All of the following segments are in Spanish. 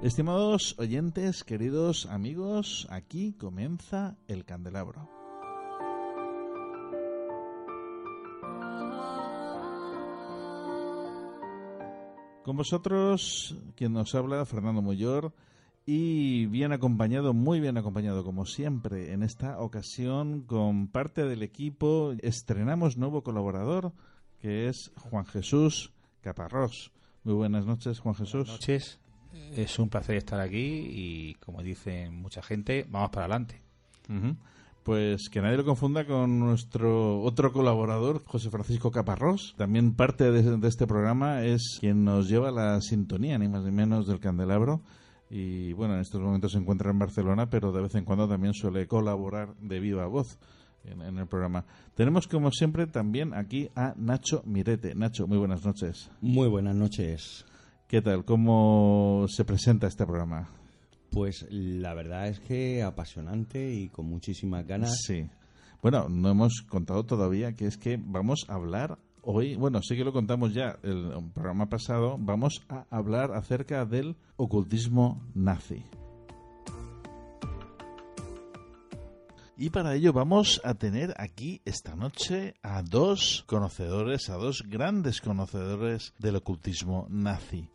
Estimados oyentes, queridos amigos, aquí comienza el candelabro. Con vosotros, quien nos habla, Fernando Muyor, y bien acompañado, muy bien acompañado, como siempre, en esta ocasión, con parte del equipo, estrenamos nuevo colaborador, que es Juan Jesús Caparrós. Muy buenas noches, Juan Jesús. Buenas noches es un placer estar aquí y, como dicen mucha gente, vamos para adelante. Pues que nadie lo confunda con nuestro otro colaborador, José Francisco Caparrós. También parte de, este programa es quien nos lleva la sintonía, ni más ni menos, del candelabro. Y bueno, en estos momentos se encuentra en Barcelona, pero de vez en cuando también suele colaborar de viva voz en, en, el programa. Tenemos, como siempre, también aquí a Nacho Mirete. Nacho, muy buenas noches. Muy buenas noches. ¿Qué tal? ¿Cómo se presenta este programa? Pues la verdad es que apasionante y con muchísimas ganas. Sí. Bueno, no hemos contado todavía que es que vamos a hablar hoy, bueno, sí que lo contamos ya el programa pasado, vamos a hablar acerca del ocultismo nazi. Y para ello vamos a tener aquí esta noche a dos conocedores, a dos grandes conocedores del ocultismo nazi.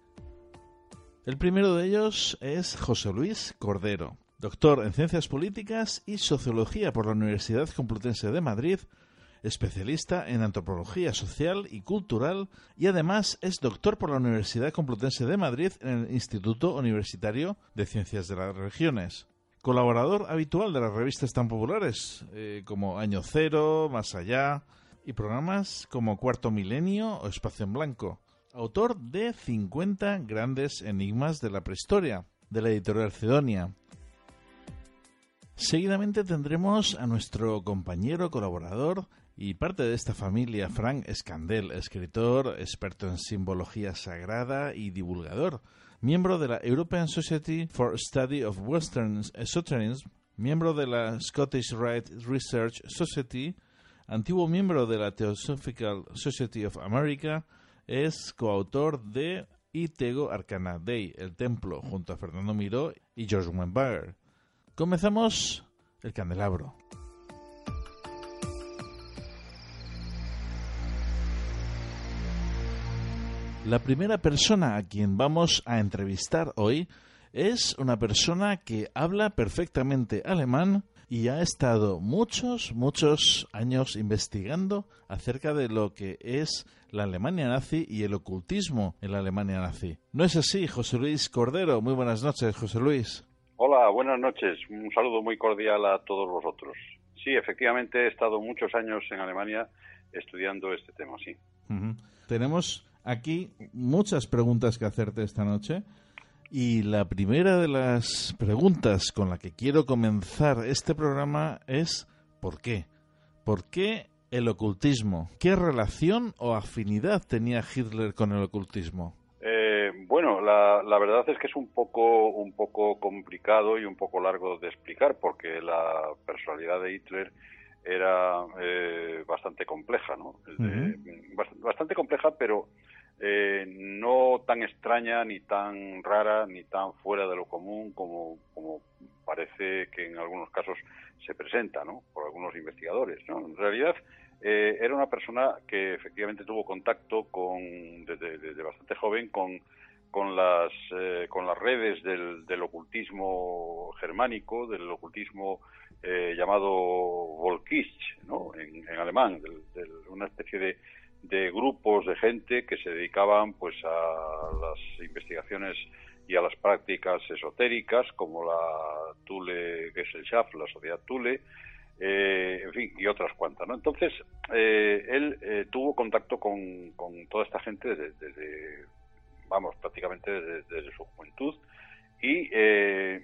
El primero de ellos es José Luis Cordero, doctor en Ciencias Políticas y Sociología por la Universidad Complutense de Madrid, especialista en Antropología Social y Cultural y además es doctor por la Universidad Complutense de Madrid en el Instituto Universitario de Ciencias de las Regiones. Colaborador habitual de las revistas tan populares eh, como Año Cero, Más Allá y programas como Cuarto Milenio o Espacio en Blanco autor de 50 grandes enigmas de la prehistoria, de la editorial Cedonia. Seguidamente tendremos a nuestro compañero colaborador y parte de esta familia, Frank Scandel, escritor, experto en simbología sagrada y divulgador, miembro de la European Society for Study of Western Esotericism, miembro de la Scottish Rite Research Society, antiguo miembro de la Theosophical Society of America, es coautor de Itego Arcana Day, El Templo, junto a Fernando Miró y George Wembager. Comenzamos el candelabro. La primera persona a quien vamos a entrevistar hoy es una persona que habla perfectamente alemán y ha estado muchos, muchos años investigando acerca de lo que es la Alemania nazi y el ocultismo en la Alemania nazi. ¿No es así, José Luis Cordero? Muy buenas noches, José Luis. Hola, buenas noches. Un saludo muy cordial a todos vosotros. Sí, efectivamente he estado muchos años en Alemania estudiando este tema, sí. Tenemos aquí muchas preguntas que hacerte esta noche. Y la primera de las preguntas con la que quiero comenzar este programa es ¿por qué? ¿Por qué el ocultismo? ¿Qué relación o afinidad tenía Hitler con el ocultismo? Eh, bueno, la, la, verdad es que es un poco, un poco complicado y un poco largo de explicar porque la personalidad de Hitler era eh, bastante compleja, ¿no? Bastante compleja, pero eh, no tan extraña, ni tan rara, ni tan fuera de lo común como, como parece que en algunos casos se presenta, ¿no? Por algunos investigadores, ¿no? En realidad, eh, era una persona que efectivamente tuvo contacto con, desde, bastante joven con, con, las, eh, con las redes del, del, ocultismo germánico, del ocultismo eh, llamado Volkisch, ¿no? en, alemán, una especie de, de grupos de gente que se dedicaban pues a las investigaciones y a las prácticas esotéricas como la Thule Gesellschaft, la sociedad Thule, eh, en fin, y otras cuantas, ¿no? Entonces, eh, él eh, tuvo contacto con, con, toda esta gente desde, vamos, prácticamente desde, su juventud y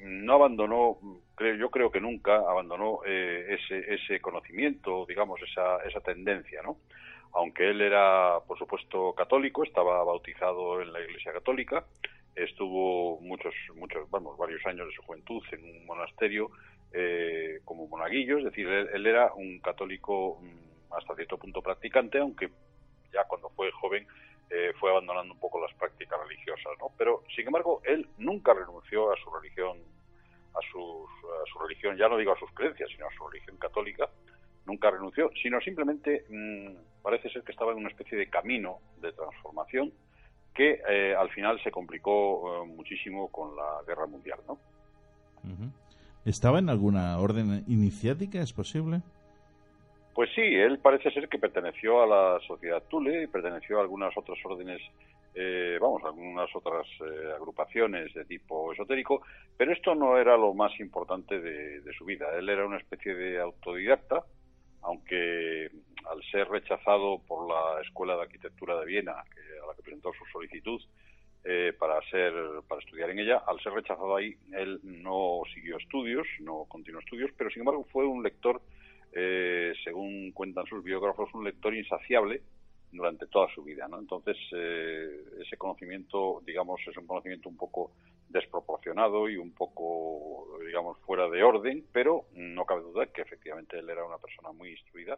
no abandonó, creo, yo creo que nunca abandonó ese, ese conocimiento, digamos, esa, esa tendencia, ¿no? Aunque él era, por supuesto, católico, estaba bautizado en la Iglesia Católica, estuvo muchos, muchos, vamos, varios años de su juventud en un monasterio eh, como monaguillo, es decir, él, era un católico mm, hasta cierto punto practicante, aunque ya cuando fue joven eh, fue abandonando un poco las prácticas religiosas, ¿no? Pero, sin embargo, él nunca renunció a su religión, a, su religión, ya no digo a sus creencias, sino a su religión católica, nunca renunció, sino simplemente mm, parece ser que estaba en una especie de camino de transformación que eh, al final se complicó muchísimo con la guerra mundial, ¿no? ¿Estaba en alguna orden iniciática, es posible? Pues sí, él parece ser que perteneció a la sociedad Tule y perteneció a algunas otras órdenes, eh, vamos, algunas otras eh, agrupaciones de tipo esotérico, pero esto no era lo más importante de, de, su vida. Él era una especie de autodidacta, aunque al ser rechazado por la Escuela de Arquitectura de Viena, que, a la que presentó su solicitud, eh, para ser para estudiar en ella. Al ser rechazado ahí, él no siguió estudios, no continuó estudios, pero sin embargo fue un lector, eh, según cuentan sus biógrafos, un lector insaciable durante toda su vida, ¿no? Entonces eh, ese conocimiento, digamos, es un conocimiento un poco desproporcionado y un poco, digamos, fuera de orden, pero no cabe duda que efectivamente él era una persona muy instruida